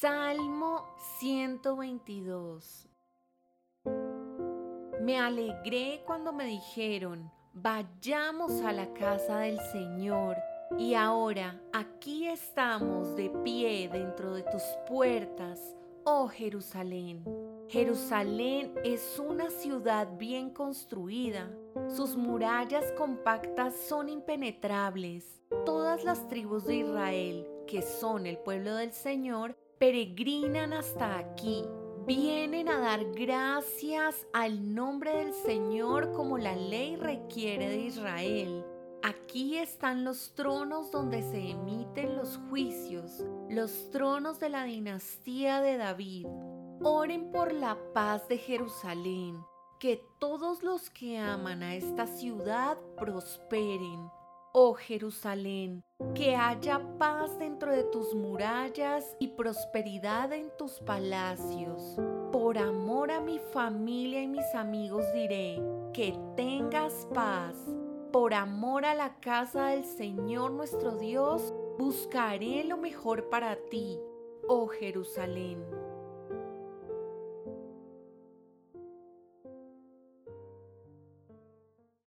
Salmo 122 Me alegré cuando me dijeron, vayamos a la casa del Señor. Y ahora aquí estamos de pie dentro de tus puertas, oh Jerusalén. Jerusalén es una ciudad bien construida. Sus murallas compactas son impenetrables. Todas las tribus de Israel, que son el pueblo del Señor, peregrinan hasta aquí. Vienen a dar gracias al nombre del Señor como la ley requiere de Israel. Aquí están los tronos donde se emiten los juicios, los tronos de la dinastía de David. Oren por la paz de Jerusalén, que todos los que aman a esta ciudad prosperen. Oh Jerusalén, que haya paz dentro de tus murallas y prosperidad en tus palacios. Por amor a mi familia y mis amigos diré, que tengas paz. Por amor a la casa del Señor nuestro Dios, buscaré lo mejor para ti, oh Jerusalén.